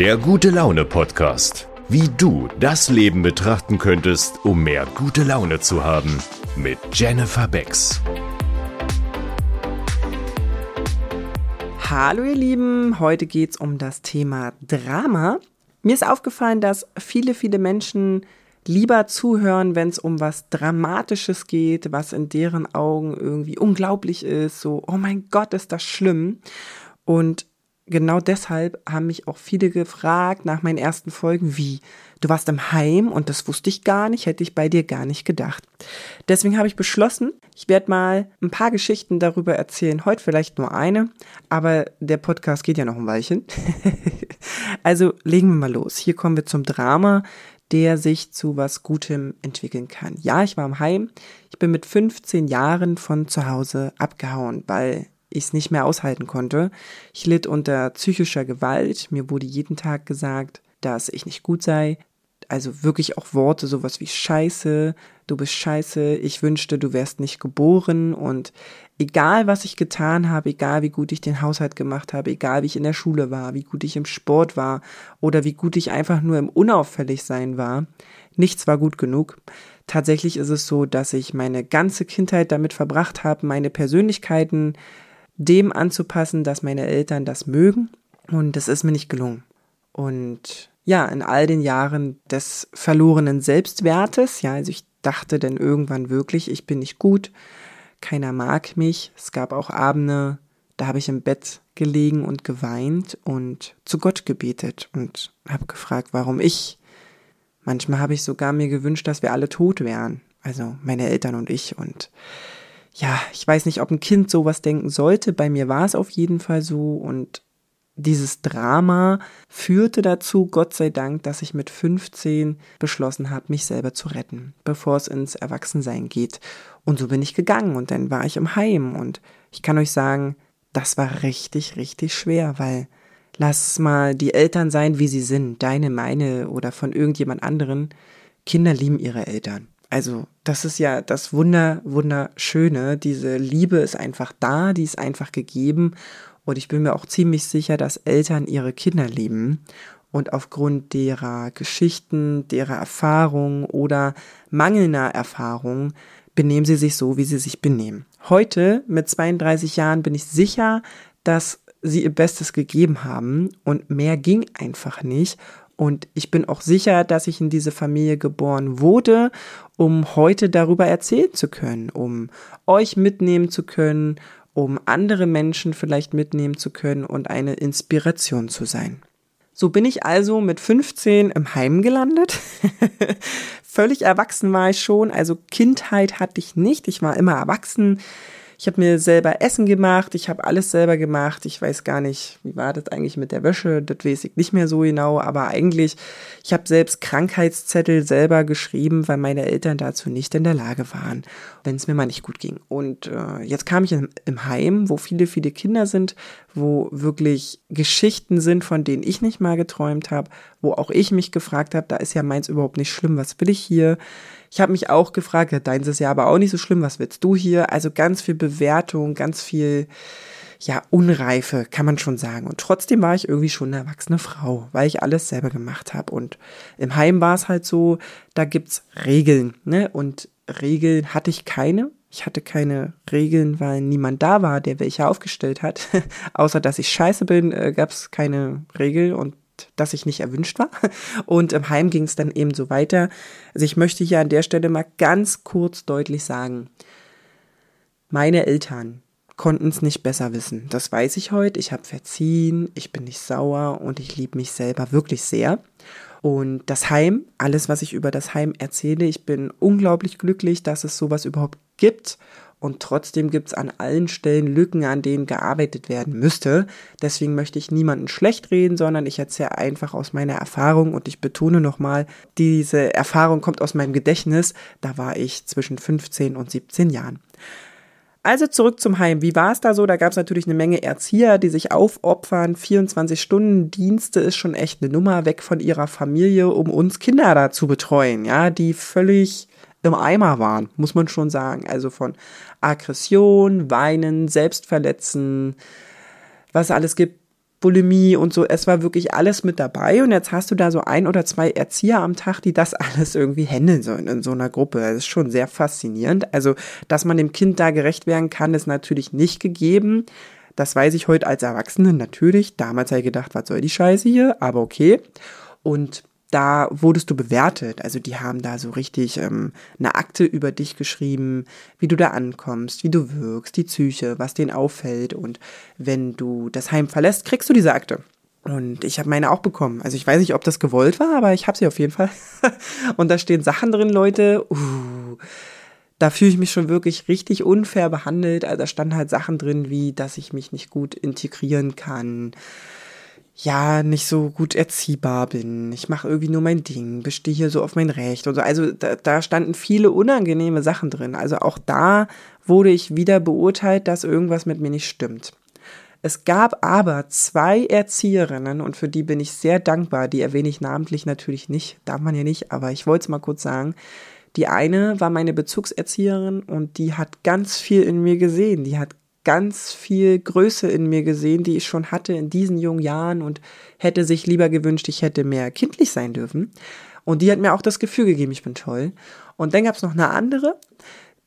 Der gute Laune Podcast. Wie du das Leben betrachten könntest, um mehr gute Laune zu haben. Mit Jennifer Becks. Hallo ihr Lieben, heute geht es um das Thema Drama. Mir ist aufgefallen, dass viele, viele Menschen lieber zuhören, wenn es um was Dramatisches geht, was in deren Augen irgendwie unglaublich ist, so, oh mein Gott, ist das schlimm. Und genau deshalb haben mich auch viele gefragt nach meinen ersten Folgen, wie, du warst im Heim und das wusste ich gar nicht, hätte ich bei dir gar nicht gedacht. Deswegen habe ich beschlossen, ich werde mal ein paar Geschichten darüber erzählen. Heute vielleicht nur eine, aber der Podcast geht ja noch ein Weilchen. also legen wir mal los. Hier kommen wir zum Drama, der sich zu was Gutem entwickeln kann. Ja, ich war im Heim. Ich bin mit 15 Jahren von zu Hause abgehauen, weil ich es nicht mehr aushalten konnte. Ich litt unter psychischer Gewalt. Mir wurde jeden Tag gesagt, dass ich nicht gut sei. Also wirklich auch Worte, sowas wie Scheiße, du bist scheiße, ich wünschte, du wärst nicht geboren und egal was ich getan habe, egal wie gut ich den Haushalt gemacht habe, egal wie ich in der Schule war, wie gut ich im Sport war oder wie gut ich einfach nur im unauffällig sein war, nichts war gut genug. Tatsächlich ist es so, dass ich meine ganze Kindheit damit verbracht habe, meine Persönlichkeiten dem anzupassen, dass meine Eltern das mögen. Und das ist mir nicht gelungen. Und ja, in all den Jahren des verlorenen Selbstwertes, ja, also ich dachte dann irgendwann wirklich, ich bin nicht gut, keiner mag mich. Es gab auch Abende, da habe ich im Bett gelegen und geweint und zu Gott gebetet und habe gefragt, warum ich. Manchmal habe ich sogar mir gewünscht, dass wir alle tot wären, also meine Eltern und ich und ja, ich weiß nicht, ob ein Kind sowas denken sollte. Bei mir war es auf jeden Fall so und dieses Drama führte dazu, Gott sei Dank, dass ich mit 15 beschlossen habe, mich selber zu retten, bevor es ins Erwachsensein geht. Und so bin ich gegangen und dann war ich im Heim und ich kann euch sagen, das war richtig, richtig schwer, weil lass mal die Eltern sein, wie sie sind, deine, meine oder von irgendjemand anderen. Kinder lieben ihre Eltern. Also, das ist ja das Wunder, Wunderschöne. Diese Liebe ist einfach da, die ist einfach gegeben. Und ich bin mir auch ziemlich sicher, dass Eltern ihre Kinder lieben. Und aufgrund derer Geschichten, derer Erfahrungen oder mangelnder Erfahrung benehmen sie sich so, wie sie sich benehmen. Heute, mit 32 Jahren, bin ich sicher, dass sie ihr Bestes gegeben haben und mehr ging einfach nicht. Und ich bin auch sicher, dass ich in diese Familie geboren wurde, um heute darüber erzählen zu können, um euch mitnehmen zu können, um andere Menschen vielleicht mitnehmen zu können und eine Inspiration zu sein. So bin ich also mit 15 im Heim gelandet. Völlig erwachsen war ich schon, also Kindheit hatte ich nicht. Ich war immer erwachsen. Ich habe mir selber Essen gemacht, ich habe alles selber gemacht. Ich weiß gar nicht, wie war das eigentlich mit der Wäsche, das weiß ich nicht mehr so genau, aber eigentlich, ich habe selbst Krankheitszettel selber geschrieben, weil meine Eltern dazu nicht in der Lage waren, wenn es mir mal nicht gut ging. Und äh, jetzt kam ich im, im Heim, wo viele, viele Kinder sind, wo wirklich Geschichten sind, von denen ich nicht mal geträumt habe, wo auch ich mich gefragt habe, da ist ja meins überhaupt nicht schlimm, was will ich hier? Ich habe mich auch gefragt, ja, deins ist ja aber auch nicht so schlimm, was willst du hier? Also ganz viel Bewertung, ganz viel, ja, Unreife, kann man schon sagen. Und trotzdem war ich irgendwie schon eine erwachsene Frau, weil ich alles selber gemacht habe. Und im Heim war es halt so, da gibt's Regeln, ne? Und Regeln hatte ich keine. Ich hatte keine Regeln, weil niemand da war, der welche aufgestellt hat. Außer dass ich scheiße bin, äh, gab's keine Regel und dass ich nicht erwünscht war. Und im Heim ging es dann eben so weiter. Also ich möchte hier an der Stelle mal ganz kurz deutlich sagen, meine Eltern konnten es nicht besser wissen. Das weiß ich heute. Ich habe verziehen, ich bin nicht sauer und ich liebe mich selber wirklich sehr. Und das Heim, alles, was ich über das Heim erzähle, ich bin unglaublich glücklich, dass es sowas überhaupt gibt und trotzdem gibt es an allen Stellen Lücken, an denen gearbeitet werden müsste. Deswegen möchte ich niemanden schlecht reden, sondern ich erzähle einfach aus meiner Erfahrung und ich betone nochmal, diese Erfahrung kommt aus meinem Gedächtnis. Da war ich zwischen 15 und 17 Jahren. Also zurück zum Heim. Wie war es da so? Da gab es natürlich eine Menge Erzieher, die sich aufopfern. 24 Stunden Dienste ist schon echt eine Nummer weg von ihrer Familie, um uns Kinder da zu betreuen, ja, die völlig im Eimer waren, muss man schon sagen. Also von Aggression, Weinen, Selbstverletzen, was alles gibt. Bulimie und so. Es war wirklich alles mit dabei und jetzt hast du da so ein oder zwei Erzieher am Tag, die das alles irgendwie handeln sollen in so einer Gruppe. Das ist schon sehr faszinierend. Also, dass man dem Kind da gerecht werden kann, ist natürlich nicht gegeben. Das weiß ich heute als Erwachsene natürlich. Damals habe ich gedacht, was soll die Scheiße hier? Aber okay. Und da wurdest du bewertet. Also die haben da so richtig ähm, eine Akte über dich geschrieben, wie du da ankommst, wie du wirkst, die Psyche, was denen auffällt. Und wenn du das Heim verlässt, kriegst du diese Akte. Und ich habe meine auch bekommen. Also ich weiß nicht, ob das gewollt war, aber ich habe sie auf jeden Fall. und da stehen Sachen drin, Leute. Uh, da fühle ich mich schon wirklich richtig unfair behandelt. Also da standen halt Sachen drin, wie dass ich mich nicht gut integrieren kann ja, nicht so gut erziehbar bin. Ich mache irgendwie nur mein Ding, bestehe hier so auf mein Recht und so. Also da, da standen viele unangenehme Sachen drin. Also auch da wurde ich wieder beurteilt, dass irgendwas mit mir nicht stimmt. Es gab aber zwei Erzieherinnen und für die bin ich sehr dankbar. Die erwähne ich namentlich natürlich nicht, darf man ja nicht, aber ich wollte es mal kurz sagen. Die eine war meine Bezugserzieherin und die hat ganz viel in mir gesehen. Die hat ganz viel Größe in mir gesehen, die ich schon hatte in diesen jungen Jahren und hätte sich lieber gewünscht, ich hätte mehr kindlich sein dürfen. Und die hat mir auch das Gefühl gegeben, ich bin toll. Und dann gab es noch eine andere,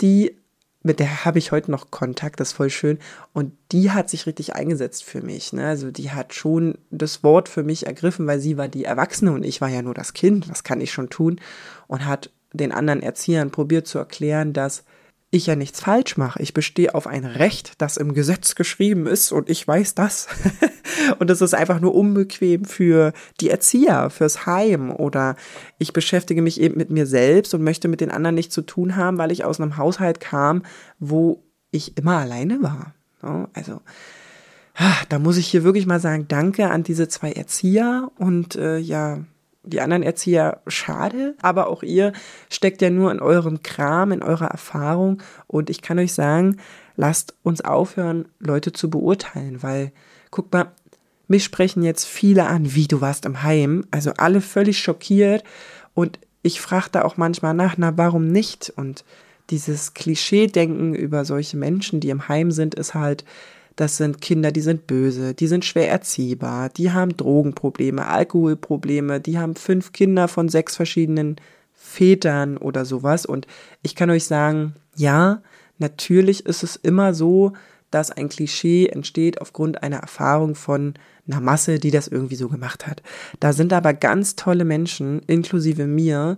die, mit der habe ich heute noch Kontakt, das ist voll schön. Und die hat sich richtig eingesetzt für mich. Ne? Also die hat schon das Wort für mich ergriffen, weil sie war die Erwachsene und ich war ja nur das Kind, was kann ich schon tun? Und hat den anderen Erziehern probiert zu erklären, dass ich ja nichts falsch mache. Ich bestehe auf ein Recht, das im Gesetz geschrieben ist und ich weiß das. und es ist einfach nur unbequem für die Erzieher, fürs Heim oder ich beschäftige mich eben mit mir selbst und möchte mit den anderen nichts zu tun haben, weil ich aus einem Haushalt kam, wo ich immer alleine war. Also, ah, da muss ich hier wirklich mal sagen, danke an diese zwei Erzieher und äh, ja, die anderen Erzieher schade, aber auch ihr steckt ja nur in eurem Kram, in eurer Erfahrung. Und ich kann euch sagen, lasst uns aufhören, Leute zu beurteilen, weil guck mal, mich sprechen jetzt viele an, wie du warst im Heim, also alle völlig schockiert. Und ich frage da auch manchmal nach, na warum nicht? Und dieses Klischee-Denken über solche Menschen, die im Heim sind, ist halt, das sind Kinder, die sind böse, die sind schwer erziehbar, die haben Drogenprobleme, Alkoholprobleme, die haben fünf Kinder von sechs verschiedenen Vätern oder sowas. Und ich kann euch sagen, ja, natürlich ist es immer so, dass ein Klischee entsteht aufgrund einer Erfahrung von einer Masse, die das irgendwie so gemacht hat. Da sind aber ganz tolle Menschen, inklusive mir,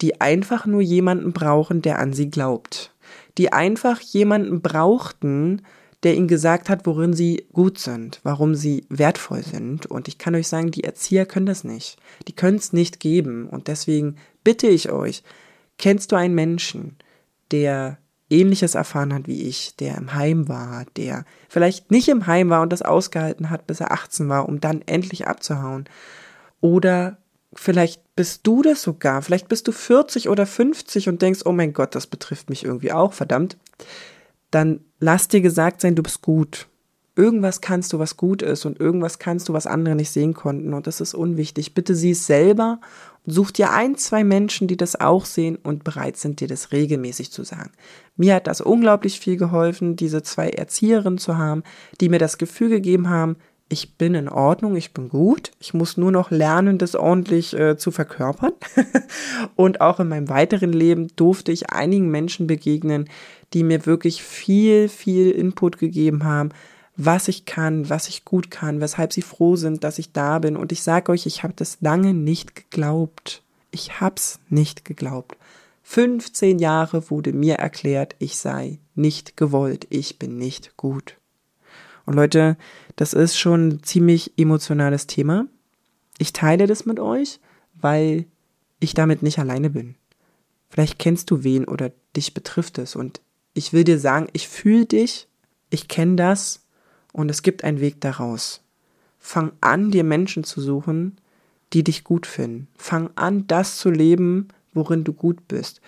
die einfach nur jemanden brauchen, der an sie glaubt. Die einfach jemanden brauchten, der ihnen gesagt hat, worin sie gut sind, warum sie wertvoll sind. Und ich kann euch sagen, die Erzieher können das nicht. Die können es nicht geben. Und deswegen bitte ich euch, kennst du einen Menschen, der ähnliches erfahren hat wie ich, der im Heim war, der vielleicht nicht im Heim war und das ausgehalten hat, bis er 18 war, um dann endlich abzuhauen. Oder vielleicht bist du das sogar, vielleicht bist du 40 oder 50 und denkst, oh mein Gott, das betrifft mich irgendwie auch, verdammt dann lass dir gesagt sein, du bist gut. Irgendwas kannst du, was gut ist und irgendwas kannst du, was andere nicht sehen konnten und das ist unwichtig. Bitte sieh es selber und such dir ein, zwei Menschen, die das auch sehen und bereit sind, dir das regelmäßig zu sagen. Mir hat das unglaublich viel geholfen, diese zwei Erzieherinnen zu haben, die mir das Gefühl gegeben haben, ich bin in Ordnung, ich bin gut. Ich muss nur noch lernen, das ordentlich äh, zu verkörpern. und auch in meinem weiteren Leben durfte ich einigen Menschen begegnen, die mir wirklich viel, viel Input gegeben haben, was ich kann, was ich gut kann, weshalb sie froh sind, dass ich da bin. Und ich sage euch, ich habe das lange nicht geglaubt. Ich hab's nicht geglaubt. 15 Jahre wurde mir erklärt, ich sei nicht gewollt, ich bin nicht gut. Und Leute, das ist schon ein ziemlich emotionales Thema. Ich teile das mit euch, weil ich damit nicht alleine bin. Vielleicht kennst du wen oder dich betrifft es und ich will dir sagen, ich fühle dich, ich kenne das und es gibt einen Weg daraus. Fang an, dir Menschen zu suchen, die dich gut finden. Fang an, das zu leben, worin du gut bist.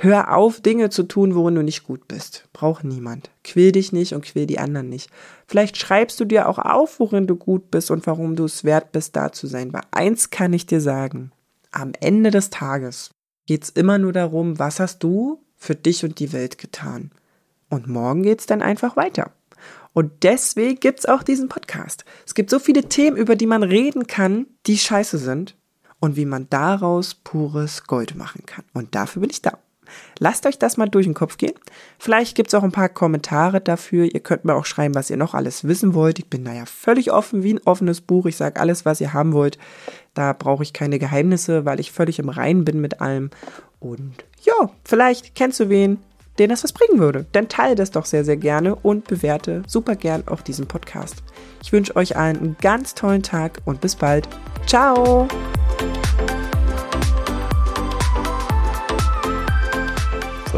Hör auf, Dinge zu tun, worin du nicht gut bist. Braucht niemand. Quill dich nicht und quill die anderen nicht. Vielleicht schreibst du dir auch auf, worin du gut bist und warum du es wert bist, da zu sein. Weil eins kann ich dir sagen. Am Ende des Tages geht's immer nur darum, was hast du für dich und die Welt getan. Und morgen geht's dann einfach weiter. Und deswegen gibt es auch diesen Podcast. Es gibt so viele Themen, über die man reden kann, die scheiße sind und wie man daraus pures Gold machen kann. Und dafür bin ich da. Lasst euch das mal durch den Kopf gehen. Vielleicht gibt es auch ein paar Kommentare dafür. Ihr könnt mir auch schreiben, was ihr noch alles wissen wollt. Ich bin da ja völlig offen, wie ein offenes Buch. Ich sage alles, was ihr haben wollt. Da brauche ich keine Geheimnisse, weil ich völlig im Reinen bin mit allem. Und ja, vielleicht kennst du wen, den das was bringen würde. Dann teile das doch sehr, sehr gerne und bewerte super gern auch diesen Podcast. Ich wünsche euch allen einen ganz tollen Tag und bis bald. Ciao!